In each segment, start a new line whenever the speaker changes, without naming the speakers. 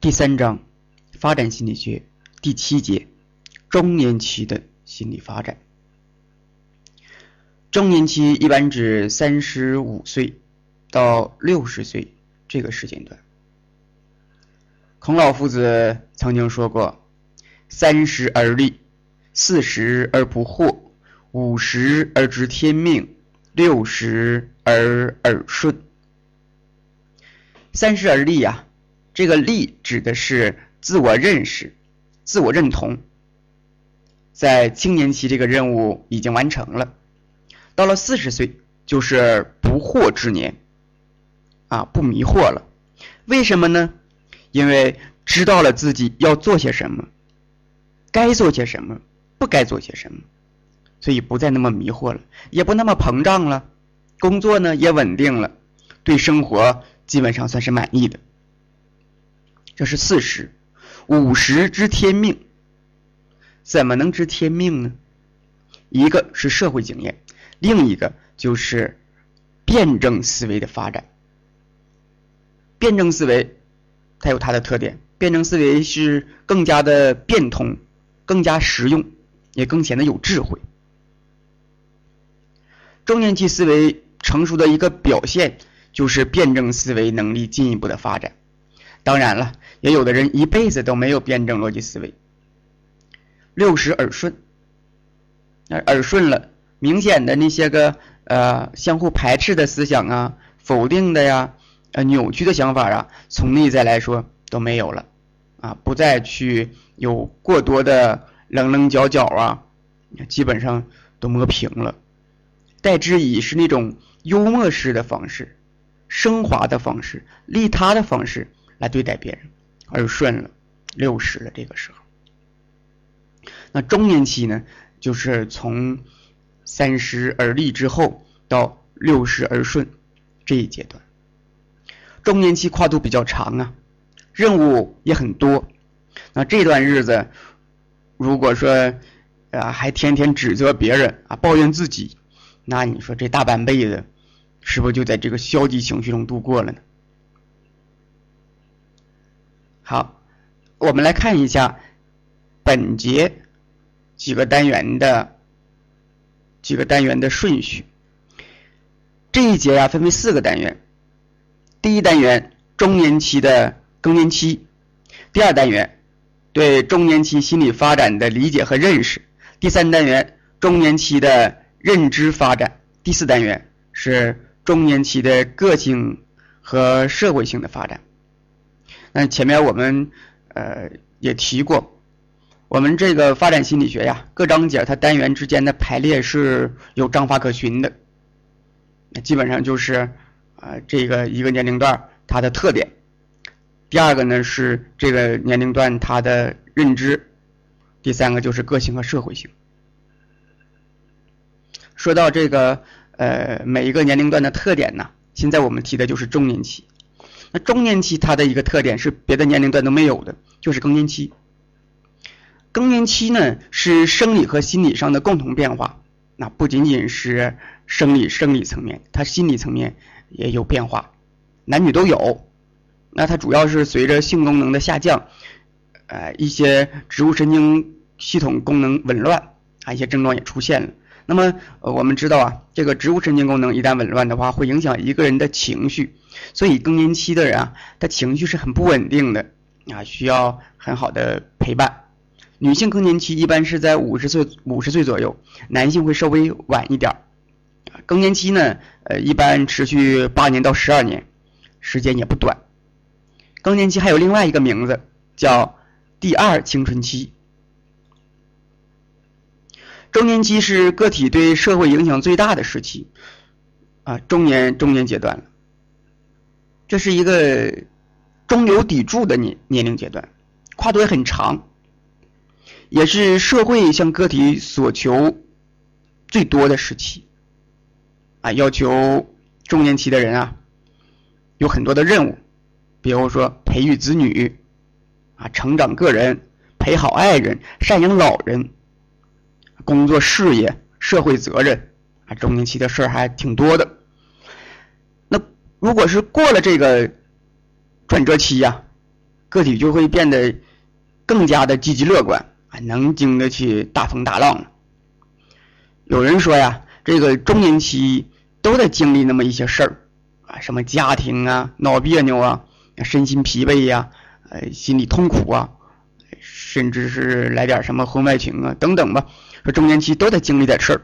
第三章发展心理学第七节中年期的心理发展。中年期一般指三十五岁到六十岁这个时间段。孔老夫子曾经说过：“三十而立，四十而不惑，五十而知天命，六十而耳顺。”三十而立呀。这个力指的是自我认识、自我认同，在青年期这个任务已经完成了，到了四十岁就是不惑之年，啊，不迷惑了。为什么呢？因为知道了自己要做些什么，该做些什么，不该做些什么，所以不再那么迷惑了，也不那么膨胀了，工作呢也稳定了，对生活基本上算是满意的。这是四十，五十知天命。怎么能知天命呢？一个是社会经验，另一个就是辩证思维的发展。辩证思维它有它的特点，辩证思维是更加的变通，更加实用，也更显得有智慧。中年期思维成熟的一个表现，就是辩证思维能力进一步的发展。当然了，也有的人一辈子都没有辩证逻辑思维。六十耳顺，那耳顺了，明显的那些个呃相互排斥的思想啊、否定的呀、呃扭曲的想法啊，从内在来说都没有了，啊，不再去有过多的棱棱角角啊，基本上都磨平了，代之以是那种幽默式的方式、升华的方式、利他的方式。来对待别人，耳顺了，六十了，这个时候，那中年期呢，就是从三十而立之后到六十而顺这一阶段。中年期跨度比较长啊，任务也很多。那这段日子，如果说啊还天天指责别人啊，抱怨自己，那你说这大半辈子，是不是就在这个消极情绪中度过了呢？好，我们来看一下本节几个单元的几个单元的顺序。这一节呀，分为四个单元。第一单元中年期的更年期，第二单元对中年期心理发展的理解和认识，第三单元中年期的认知发展，第四单元是中年期的个性和社会性的发展。那前面我们呃也提过，我们这个发展心理学呀，各章节它单元之间的排列是有章法可循的。那基本上就是啊这个一个年龄段它的特点，第二个呢是这个年龄段它的认知，第三个就是个性和社会性。说到这个呃每一个年龄段的特点呢，现在我们提的就是中年期。那中年期它的一个特点是别的年龄段都没有的，就是更年期。更年期呢是生理和心理上的共同变化，那不仅仅是生理生理层面，它心理层面也有变化，男女都有。那它主要是随着性功能的下降，呃，一些植物神经系统功能紊乱啊，一些症状也出现了。那么，呃，我们知道啊，这个植物神经功能一旦紊乱的话，会影响一个人的情绪。所以更年期的人啊，他情绪是很不稳定的啊，需要很好的陪伴。女性更年期一般是在五十岁五十岁左右，男性会稍微晚一点儿。更年期呢，呃，一般持续八年到十二年，时间也不短。更年期还有另外一个名字，叫第二青春期。中年期是个体对社会影响最大的时期，啊，中年中年阶段了。这是一个中流砥柱的年年龄阶段，跨度也很长，也是社会向个体所求最多的时期，啊，要求中年期的人啊，有很多的任务，比如说培育子女，啊，成长个人，陪好爱人，赡养老人，工作事业，社会责任，啊，中年期的事儿还挺多的。如果是过了这个转折期呀，个体就会变得更加的积极乐观啊，能经得起大风大浪。有人说呀，这个中年期都在经历那么一些事儿啊，什么家庭啊闹别扭啊，身心疲惫呀，呃，心理痛苦啊，甚至是来点什么婚外情啊等等吧，说中年期都在经历点事儿。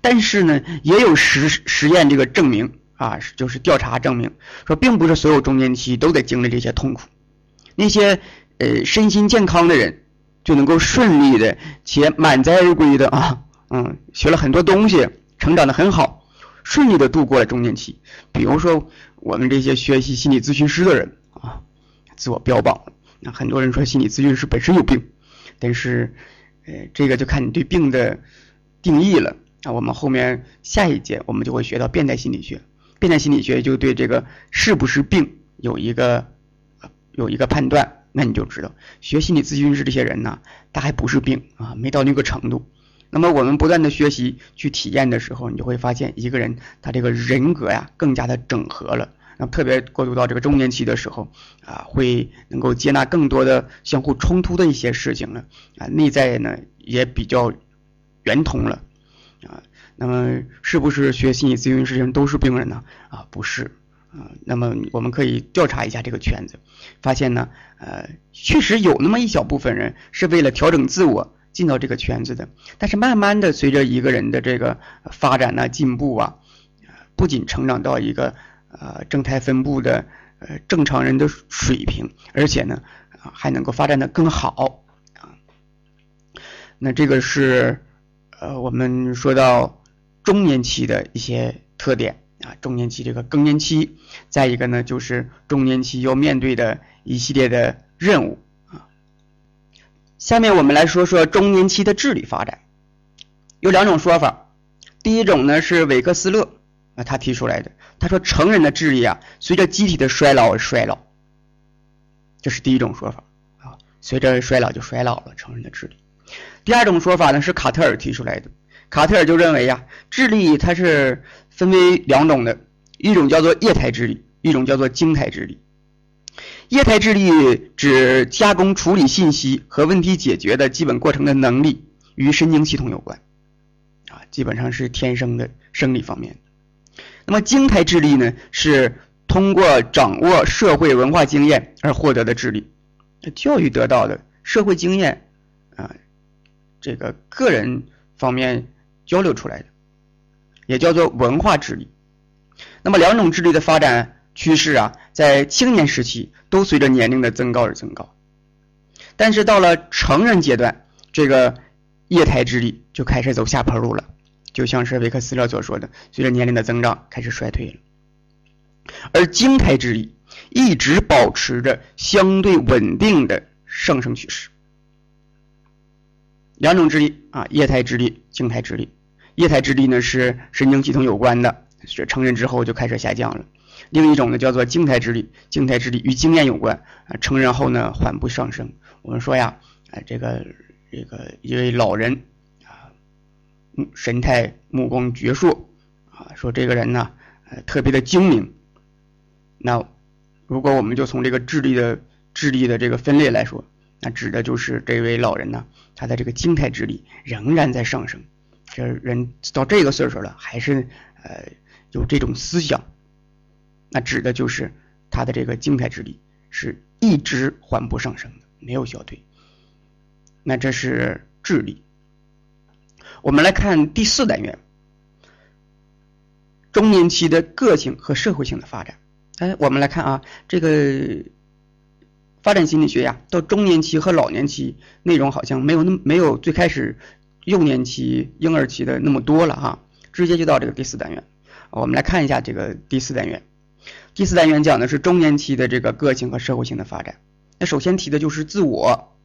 但是呢，也有实实验这个证明啊，就是调查证明说，并不是所有中年期都得经历这些痛苦。那些呃身心健康的人，就能够顺利的且满载而归的啊，嗯，学了很多东西，成长的很好，顺利的度过了中年期。比如说我们这些学习心理咨询师的人啊，自我标榜，那很多人说心理咨询师本身有病，但是呃这个就看你对病的定义了。那我们后面下一节我们就会学到变态心理学，变态心理学就对这个是不是病有一个有一个判断，那你就知道学心理咨询师这些人呢，他还不是病啊，没到那个程度。那么我们不断的学习去体验的时候，你就会发现一个人他这个人格呀更加的整合了。那么特别过渡到这个中年期的时候啊，会能够接纳更多的相互冲突的一些事情了啊，内在呢也比较圆通了。啊，那么是不是学心理咨询师人都是病人呢？啊，不是，啊，那么我们可以调查一下这个圈子，发现呢，呃，确实有那么一小部分人是为了调整自我进到这个圈子的，但是慢慢的随着一个人的这个发展呢、进步啊，不仅成长到一个呃正态分布的呃正常人的水平，而且呢，还能够发展的更好啊，那这个是。呃，我们说到中年期的一些特点啊，中年期这个更年期，再一个呢就是中年期要面对的一系列的任务啊。下面我们来说说中年期的智力发展，有两种说法。第一种呢是韦克斯勒啊他提出来的，他说成人的智力啊随着机体的衰老而衰老，这是第一种说法啊，随着衰老就衰老了，成人的智力。第二种说法呢是卡特尔提出来的，卡特尔就认为呀，智力它是分为两种的，一种叫做液态智力，一种叫做晶态智力。液态智力指加工处理信息和问题解决的基本过程的能力，与神经系统有关，啊，基本上是天生的生理方面。那么晶态智力呢，是通过掌握社会文化经验而获得的智力，教育得到的社会经验。啊，这个个人方面交流出来的，也叫做文化智力。那么两种智力的发展趋势啊，在青年时期都随着年龄的增高而增高，但是到了成人阶段，这个液态智力就开始走下坡路了，就像是维克斯勒所说的，随着年龄的增长开始衰退了。而晶态智力一直保持着相对稳定的上升趋势。两种智力啊，液态智力、静态智力。液态智力呢是神经系统有关的，是成人之后就开始下降了。另一种呢叫做静态智力，静态智力与经验有关啊，成人后呢缓步上升。我们说呀，啊这个这个一位老人啊，神态目光矍铄啊，说这个人呢呃特别的精明。那如果我们就从这个智力的智力的这个分类来说。那指的就是这位老人呢，他的这个静态智力仍然在上升，这人到这个岁数了，还是呃有这种思想，那指的就是他的这个静态智力是一直缓步上升的，没有消退。那这是智力。我们来看第四单元，中年期的个性和社会性的发展。哎，我们来看啊，这个。发展心理学呀，到中年期和老年期内容好像没有那么没有最开始幼年期、婴儿期的那么多了哈，直接就到这个第四单元。我们来看一下这个第四单元。第四单元讲的是中年期的这个个性和社会性的发展。那首先提的就是自我，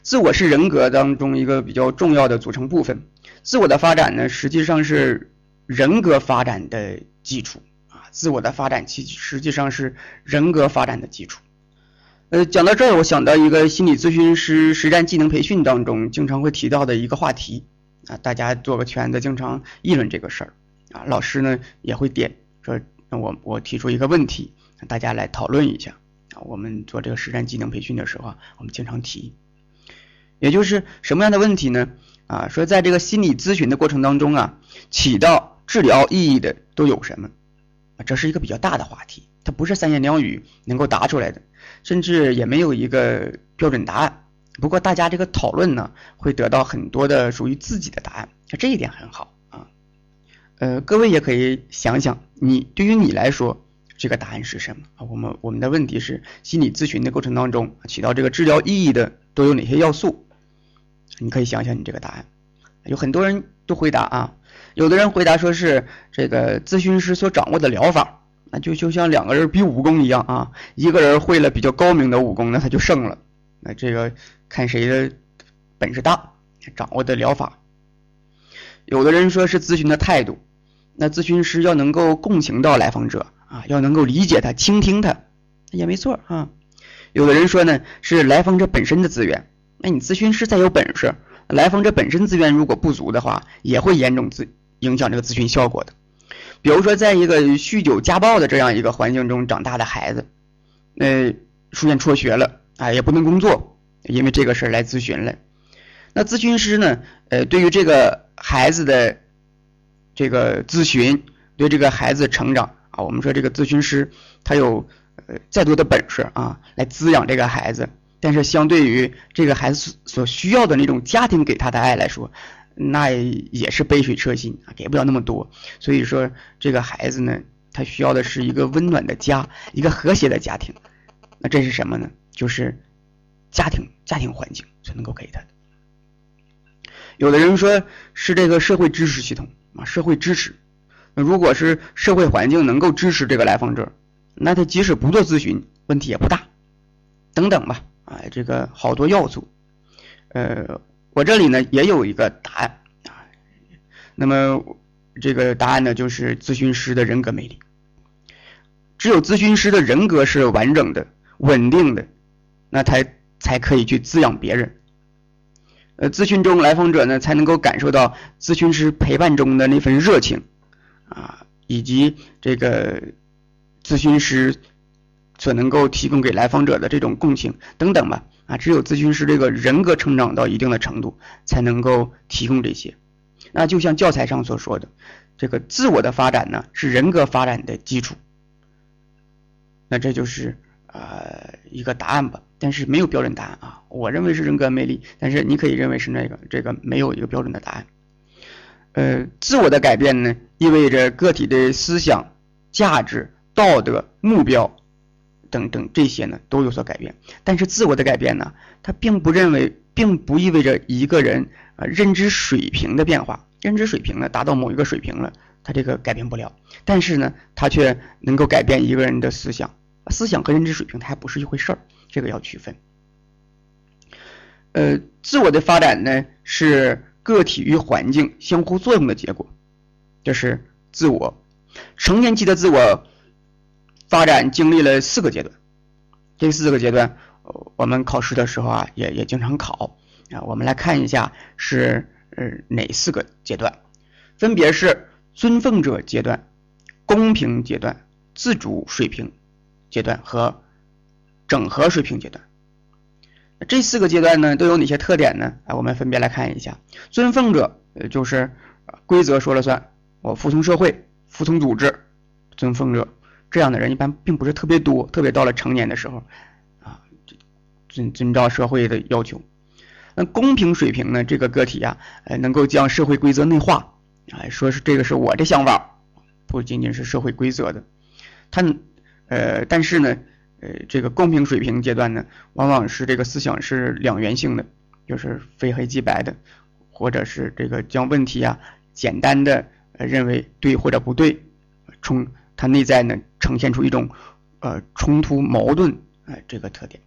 自我是人格当中一个比较重要的组成部分。自我的发展呢，实际上是人格发展的基础啊。自我的发展其实际上是人格发展的基础。呃，讲到这儿，我想到一个心理咨询师实战技能培训当中经常会提到的一个话题啊，大家做个圈子，经常议论这个事儿啊。老师呢也会点说，那我我提出一个问题，大家来讨论一下啊，我们做这个实战技能培训的时候啊，我们经常提，也就是什么样的问题呢？啊，说在这个心理咨询的过程当中啊，起到治疗意义的都有什么？啊，这是一个比较大的话题，它不是三言两语能够答出来的，甚至也没有一个标准答案。不过大家这个讨论呢，会得到很多的属于自己的答案，这一点很好啊。呃，各位也可以想想，你对于你来说，这个答案是什么啊？我们我们的问题是，心理咨询的过程当中起到这个治疗意义的都有哪些要素？你可以想想你这个答案。有很多人都回答啊，有的人回答说是这个咨询师所掌握的疗法，那就就像两个人比武功一样啊，一个人会了比较高明的武功，那他就胜了。那这个看谁的本事大，掌握的疗法。有的人说是咨询的态度，那咨询师要能够共情到来访者啊，要能够理解他、倾听他，也没错啊。有的人说呢是来访者本身的资源，那你咨询师再有本事，来访者本身资源如果不足的话，也会严重咨影响这个咨询效果的。比如说，在一个酗酒家暴的这样一个环境中长大的孩子，呃出现辍学了。啊，也不能工作，因为这个事儿来咨询了。那咨询师呢？呃，对于这个孩子的这个咨询，对这个孩子成长啊，我们说这个咨询师他有呃再多的本事啊，来滋养这个孩子，但是相对于这个孩子所需要的那种家庭给他的爱来说，那也是杯水车薪啊，给不了那么多。所以说，这个孩子呢，他需要的是一个温暖的家，一个和谐的家庭。那这是什么呢？就是家庭家庭环境才能够给他的。有的人说是这个社会支持系统啊，社会支持。那如果是社会环境能够支持这个来访者，那他即使不做咨询，问题也不大。等等吧，啊，这个好多要素。呃，我这里呢也有一个答案啊。那么这个答案呢就是咨询师的人格魅力。只有咨询师的人格是完整的、稳定的。那才才可以去滋养别人，呃，咨询中来访者呢才能够感受到咨询师陪伴中的那份热情，啊，以及这个咨询师所能够提供给来访者的这种共情等等吧，啊，只有咨询师这个人格成长到一定的程度，才能够提供这些。那就像教材上所说的，这个自我的发展呢是人格发展的基础。那这就是呃一个答案吧。但是没有标准答案啊，我认为是人格魅力，但是你可以认为是那个，这个没有一个标准的答案。呃，自我的改变呢，意味着个体的思想、价值、道德、目标等等这些呢都有所改变。但是自我的改变呢，它并不认为，并不意味着一个人啊认知水平的变化，认知水平呢达到某一个水平了，他这个改变不了。但是呢，他却能够改变一个人的思想，思想和认知水平它还不是一回事儿。这个要区分，呃，自我的发展呢是个体与环境相互作用的结果，这是自我。成年期的自我发展经历了四个阶段，这四个阶段，我们考试的时候啊也也经常考啊。我们来看一下是呃哪四个阶段，分别是尊奉者阶段、公平阶段、自主水平阶段和。整合水平阶段，这四个阶段呢都有哪些特点呢？啊，我们分别来看一下。尊奉者，呃，就是规则说了算，我服从社会，服从组织。尊奉者这样的人一般并不是特别多，特别到了成年的时候，啊，遵遵照社会的要求。那公平水平呢？这个个体呀，呃，能够将社会规则内化，啊，说是这个是我的想法，不仅仅是社会规则的。他，呃，但是呢。呃，这个公平水平阶段呢，往往是这个思想是两元性的，就是非黑即白的，或者是这个将问题啊简单的认为对或者不对，冲它内在呢呈现出一种呃冲突矛盾哎这个特点。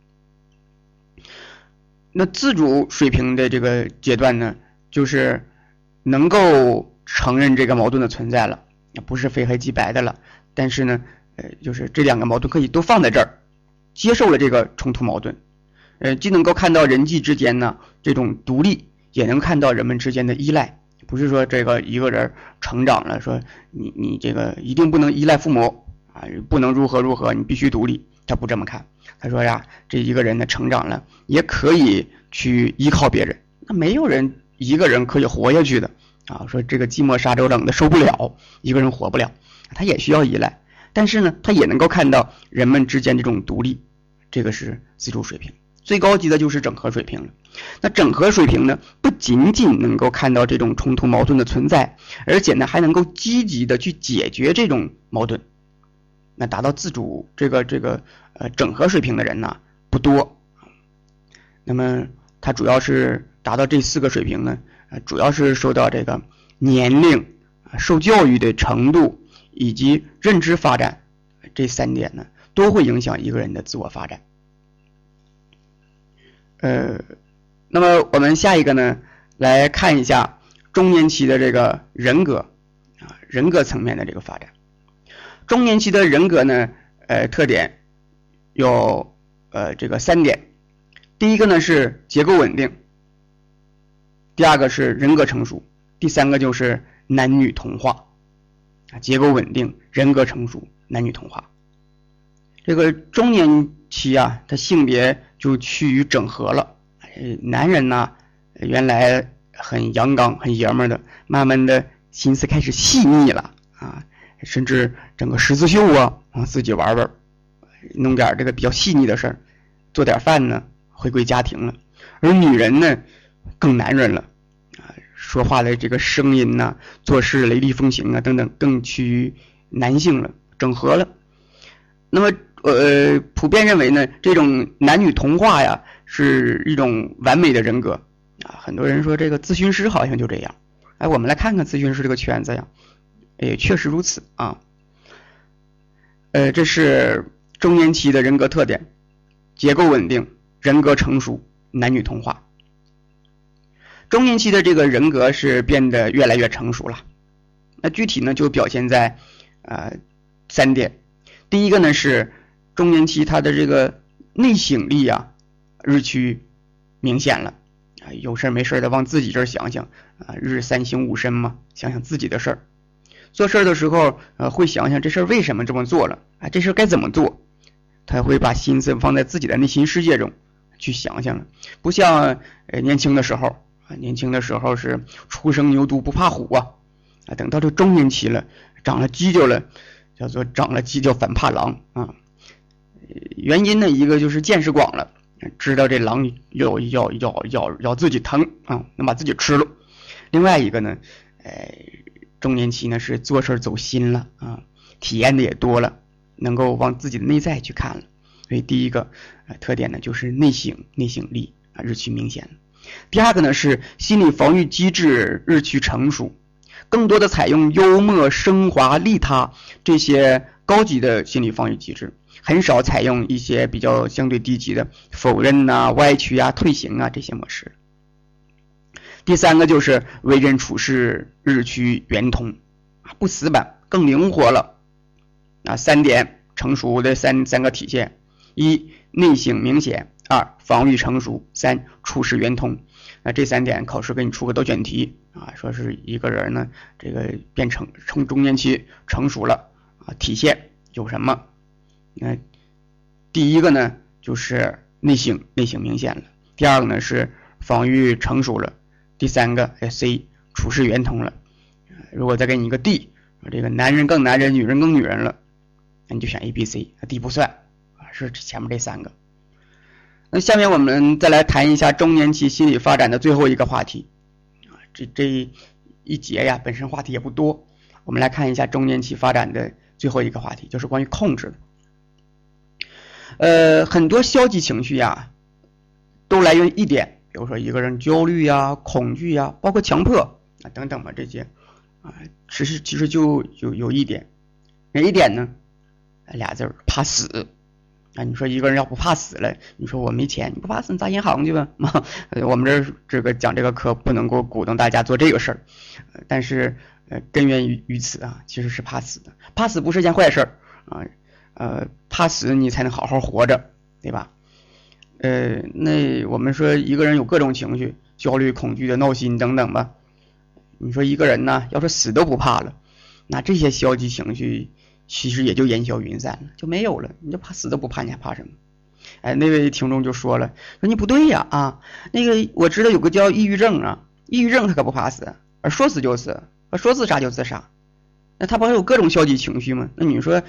那自主水平的这个阶段呢，就是能够承认这个矛盾的存在了，不是非黑即白的了，但是呢，呃，就是这两个矛盾可以都放在这儿。接受了这个冲突矛盾，呃，既能够看到人际之间呢这种独立，也能看到人们之间的依赖。不是说这个一个人成长了，说你你这个一定不能依赖父母啊，不能如何如何，你必须独立。他不这么看，他说呀，这一个人呢成长了，也可以去依靠别人。那没有人一个人可以活下去的啊。说这个寂寞沙洲冷的受不了，一个人活不了，他也需要依赖。但是呢，他也能够看到人们之间这种独立，这个是自主水平。最高级的就是整合水平了。那整合水平呢，不仅仅能够看到这种冲突矛盾的存在，而且呢，还能够积极的去解决这种矛盾。那达到自主这个这个呃整合水平的人呢不多。那么他主要是达到这四个水平呢，主要是受到这个年龄、受教育的程度以及认知发展这三点呢，都会影响一个人的自我发展。呃，那么我们下一个呢，来看一下中年期的这个人格啊，人格层面的这个发展。中年期的人格呢，呃，特点有呃这个三点。第一个呢是结构稳定，第二个是人格成熟，第三个就是男女同化啊。结构稳定，人格成熟，男女同化。这个中年期啊，他性别就趋于整合了。男人呢，原来很阳刚、很爷们的，慢慢的心思开始细腻了啊，甚至整个十字绣啊，啊自己玩玩，弄点这个比较细腻的事儿，做点饭呢，回归家庭了。而女人呢，更男人了啊，说话的这个声音呐，做事雷厉风行啊，等等，更趋于男性了，整合了。那么。呃，普遍认为呢，这种男女同化呀，是一种完美的人格啊。很多人说这个咨询师好像就这样，哎，我们来看看咨询师这个圈子呀，也确实如此啊。呃，这是中年期的人格特点：结构稳定，人格成熟，男女同化。中年期的这个人格是变得越来越成熟了。那具体呢，就表现在呃三点。第一个呢是。中年期他的这个内省力啊，日趋明显了啊，有事没事的往自己这儿想想啊，日三省吾身嘛，想想自己的事儿。做事儿的时候，呃，会想想这事儿为什么这么做了啊，这事儿该怎么做，他会把心思放在自己的内心世界中去想想了，不像呃年轻的时候啊，年轻的时候是初生牛犊不怕虎啊，啊，等到这中年期了，长了犄角了，叫做长了犄角反怕狼啊。原因呢，一个就是见识广了，知道这狼要要要要要自己疼啊，能把自己吃了。另外一个呢，呃，中年期呢是做事走心了啊，体验的也多了，能够往自己的内在去看了。所以第一个特点呢就是内省内省力啊日趋明显。第二个呢是心理防御机制日趋成熟，更多的采用幽默、升华、利他这些高级的心理防御机制。很少采用一些比较相对低级的否认呐、歪曲啊、退行啊这些模式。第三个就是为人处事日趋圆通，不死板，更灵活了。啊，三点成熟的三三个体现：一内省明显，二防御成熟，三处事圆通。那这三点考试给你出个多选题啊，说是一个人呢，这个变成成中年期成熟了啊，体现有什么？那第一个呢，就是内省内省明显了；第二个呢是防御成熟了；第三个哎 C 处事圆通了。如果再给你一个 D，这个男人更男人，女人更女人了，那你就选 A、B、C。D 不算啊，是前面这三个。那下面我们再来谈一下中年期心理发展的最后一个话题啊，这这一节呀本身话题也不多，我们来看一下中年期发展的最后一个话题，就是关于控制的。呃，很多消极情绪呀，都来源于一点，比如说一个人焦虑呀、恐惧呀，包括强迫啊等等吧，这些啊，其实其实就有有一点，哪一点呢？俩字儿，怕死啊！你说一个人要不怕死了，你说我没钱，你不怕死，你砸银行去吧？啊 我们这这个讲这个课不能够鼓动大家做这个事儿，但是呃，根源于于此啊，其实是怕死的，怕死不是件坏事儿啊。呃怕死你才能好好活着，对吧？呃，那我们说一个人有各种情绪，焦虑、恐惧的、闹心等等吧。你说一个人呢，要是死都不怕了，那这些消极情绪其实也就烟消云散了，就没有了。你就怕死都不怕，你还怕什么？哎，那位听众就说了，说你不对呀啊，那个我知道有个叫抑郁症啊，抑郁症他可不怕死，而说死就死，说自杀就自杀，他不还有各种消极情绪吗？那你说，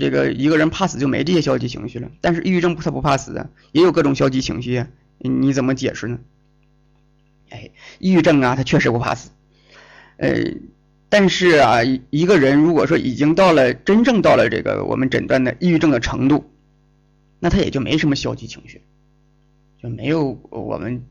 这个一个人怕死就没这些消极情绪了，但是抑郁症他不怕死啊，也有各种消极情绪，你怎么解释呢？哎，抑郁症啊，他确实不怕死，呃。但是啊，一个人如果说已经到了真正到了这个我们诊断的抑郁症的程度，那他也就没什么消极情绪，就没有我们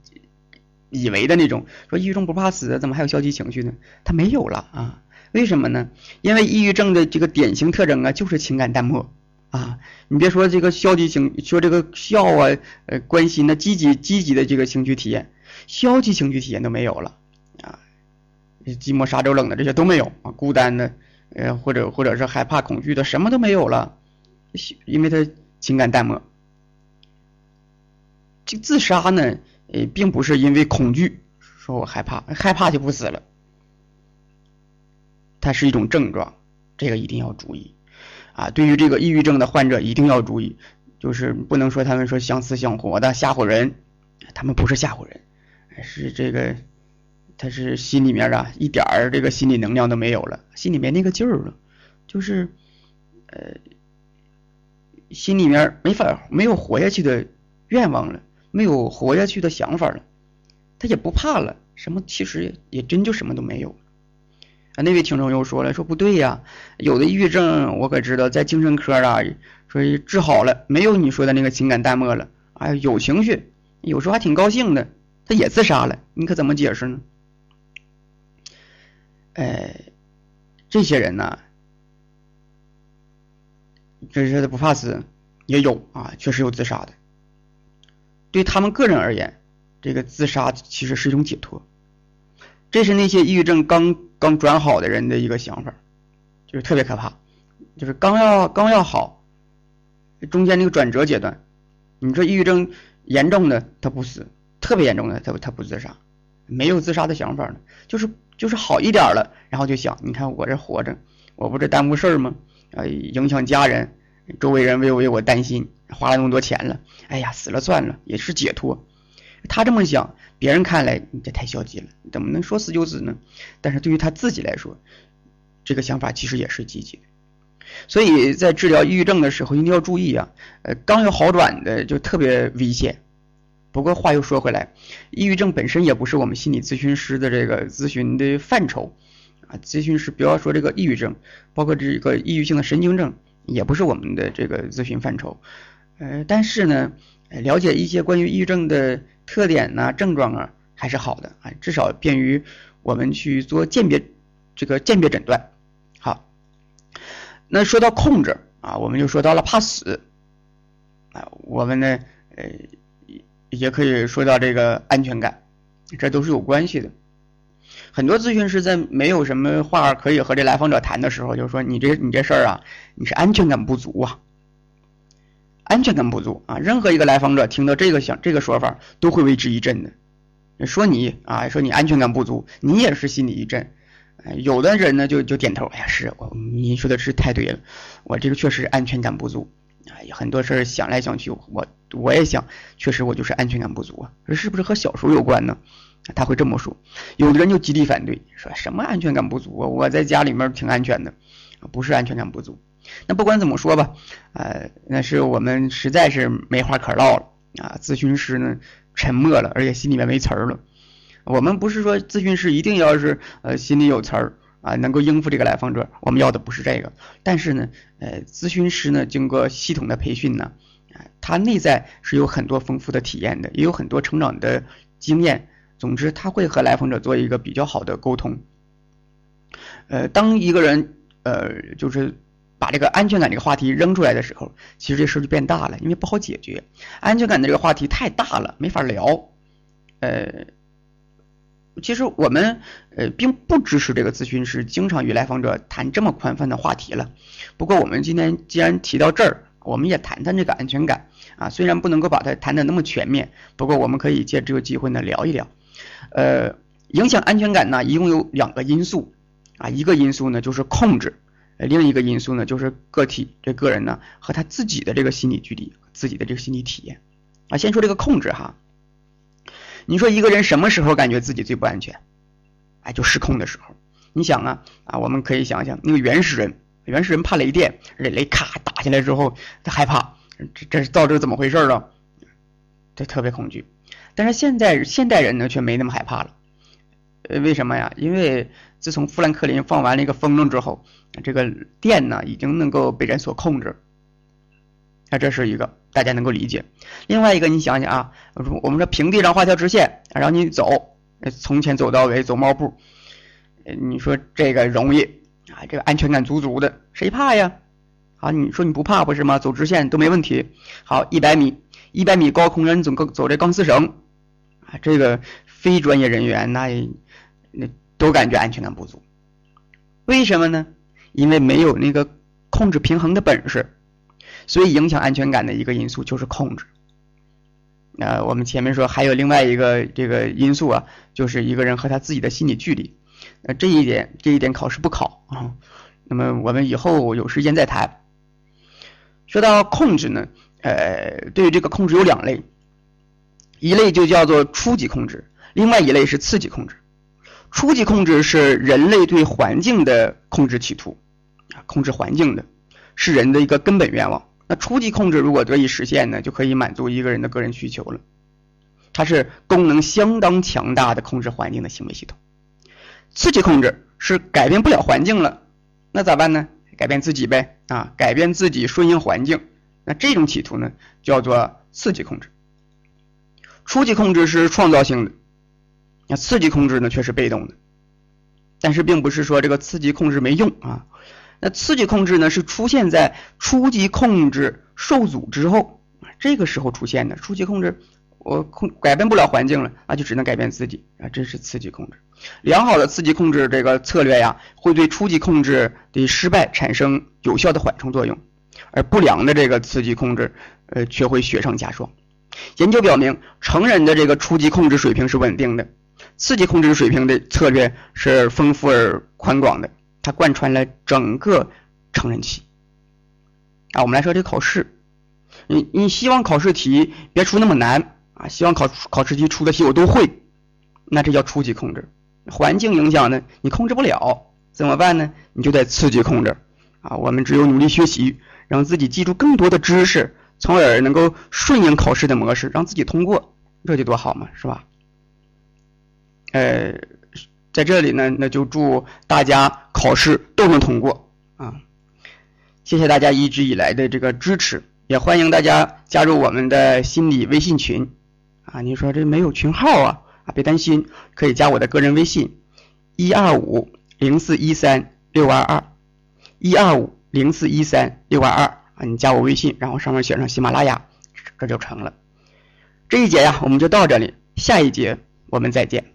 以为的那种说抑郁症不怕死，怎么还有消极情绪呢？他没有了啊？为什么呢？因为抑郁症的这个典型特征啊，就是情感淡漠啊。你别说这个消极情，说这个笑啊，呃，关心的积极积极的这个情绪体验，消极情绪体验都没有了。啊寂寞、沙洲、冷的这些都没有啊，孤单的，呃，或者或者是害怕、恐惧的，什么都没有了，因为他情感淡漠。这自杀呢，呃，并不是因为恐惧，说我害怕，害怕就不死了，它是一种症状，这个一定要注意啊。对于这个抑郁症的患者，一定要注意，就是不能说他们说想死想活的吓唬人，他们不是吓唬人，是这个。他是心里面啊，一点儿这个心理能量都没有了，心里面那个劲儿了，就是，呃，心里面没法没有活下去的愿望了，没有活下去的想法了，他也不怕了，什么其实也真就什么都没有。啊，那位听众又说了，说不对呀，有的抑郁症我可知道，在精神科啊，说治好了，没有你说的那个情感淡漠了，哎，有情绪，有时候还挺高兴的，他也自杀了，你可怎么解释呢？呃，这些人呢，这是不怕死，也有啊，确实有自杀的。对他们个人而言，这个自杀其实是一种解脱。这是那些抑郁症刚刚转好的人的一个想法，就是特别可怕，就是刚要刚要好，中间那个转折阶段，你说抑郁症严重的他不死，特别严重的他他不自杀，没有自杀的想法呢，就是。就是好一点了，然后就想，你看我这活着，我不这耽误事儿吗？啊，影响家人，周围人为我为我担心，花了那么多钱了，哎呀，死了算了，也是解脱。他这么想，别人看来你这太消极了，怎么能说死就死呢？但是对于他自己来说，这个想法其实也是积极的。所以在治疗抑郁症的时候，一定要注意啊，呃，刚有好转的就特别危险。不过话又说回来，抑郁症本身也不是我们心理咨询师的这个咨询的范畴啊。咨询师不要说这个抑郁症，包括这个抑郁性的神经症，也不是我们的这个咨询范畴。呃，但是呢，了解一些关于抑郁症的特点呐、症状啊，还是好的啊，至少便于我们去做鉴别这个鉴别诊断。好，那说到控制啊，我们就说到了怕死啊，我们呢，呃。也可以说到这个安全感，这都是有关系的。很多咨询师在没有什么话可以和这来访者谈的时候，就说你这你这事儿啊，你是安全感不足啊，安全感不足啊。任何一个来访者听到这个想这个说法，都会为之一振的。说你啊，说你安全感不足，你也是心里一震。有的人呢就就点头，哎呀，是我你说的是太对了，我这个确实安全感不足。哎，很多事儿想来想去，我我也想，确实我就是安全感不足啊。是不是和小时候有关呢？他会这么说。有的人就极力反对，说什么安全感不足啊？我在家里面挺安全的，不是安全感不足。那不管怎么说吧，呃，那是我们实在是没话可唠了啊。咨询师呢沉默了，而且心里面没词儿了。我们不是说咨询师一定要是呃心里有词儿。啊，能够应付这个来访者，我们要的不是这个。但是呢，呃，咨询师呢，经过系统的培训呢，啊，他内在是有很多丰富的体验的，也有很多成长的经验。总之，他会和来访者做一个比较好的沟通。呃，当一个人呃，就是把这个安全感这个话题扔出来的时候，其实这事就变大了，因为不好解决。安全感的这个话题太大了，没法聊。呃。其实我们呃并不支持这个咨询师经常与来访者谈这么宽泛的话题了。不过我们今天既然提到这儿，我们也谈谈这个安全感啊。虽然不能够把它谈的那么全面，不过我们可以借这个机会呢聊一聊。呃，影响安全感呢一共有两个因素啊，一个因素呢就是控制，另一个因素呢就是个体这个人呢和他自己的这个心理距离，自己的这个心理体验。啊，先说这个控制哈。你说一个人什么时候感觉自己最不安全？哎，就失控的时候。你想啊啊，我们可以想想那个原始人，原始人怕雷电，这雷咔打下来之后，他害怕，这这是到底怎么回事啊？这特别恐惧。但是现在现代人呢，却没那么害怕了。呃，为什么呀？因为自从富兰克林放完了一个风筝之后，这个电呢已经能够被人所控制。那这是一个大家能够理解。另外一个，你想想啊，我们说平地上画条直线，让你走，从前走到尾，走猫步。你说这个容易啊？这个安全感足足的，谁怕呀？好，你说你不怕不是吗？走直线都没问题。好，一百米，一百米高空让你走走这钢丝绳啊，这个非专业人员那那都感觉安全感不足。为什么呢？因为没有那个控制平衡的本事，所以影响安全感的一个因素就是控制。那我们前面说还有另外一个这个因素啊，就是一个人和他自己的心理距离。那这一点，这一点考试不考啊。那么我们以后有时间再谈。说到控制呢，呃，对于这个控制有两类，一类就叫做初级控制，另外一类是次级控制。初级控制是人类对环境的控制企图，啊，控制环境的，是人的一个根本愿望。那初级控制如果得以实现呢，就可以满足一个人的个人需求了。它是功能相当强大的控制环境的行为系统。次级控制是改变不了环境了，那咋办呢？改变自己呗啊，改变自己顺应环境。那这种企图呢，叫做次级控制。初级控制是创造性的，那刺激控制呢却是被动的。但是并不是说这个刺激控制没用啊，那刺激控制呢是出现在初级控制受阻之后，这个时候出现的。初级控制我控改变不了环境了，那就只能改变自己啊，这是刺激控制。良好的刺激控制这个策略呀，会对初级控制的失败产生有效的缓冲作用，而不良的这个刺激控制，呃，却会雪上加霜。研究表明，成人的这个初级控制水平是稳定的，刺激控制水平的策略是丰富而宽广的，它贯穿了整个成人期。啊，我们来说这个考试，你你希望考试题别出那么难啊，希望考考试题出的题我都会，那这叫初级控制。环境影响呢，你控制不了，怎么办呢？你就得刺激控制啊！我们只有努力学习，让自己记住更多的知识，从而能够顺应考试的模式，让自己通过，这就多好嘛，是吧？呃，在这里呢，那就祝大家考试都能通过啊！谢谢大家一直以来的这个支持，也欢迎大家加入我们的心理微信群啊！你说这没有群号啊？啊，别担心，可以加我的个人微信，一二五零四一三六二二，一二五零四一三六二二啊，你加我微信，然后上面写上喜马拉雅，这就成了。这一节呀，我们就到这里，下一节我们再见。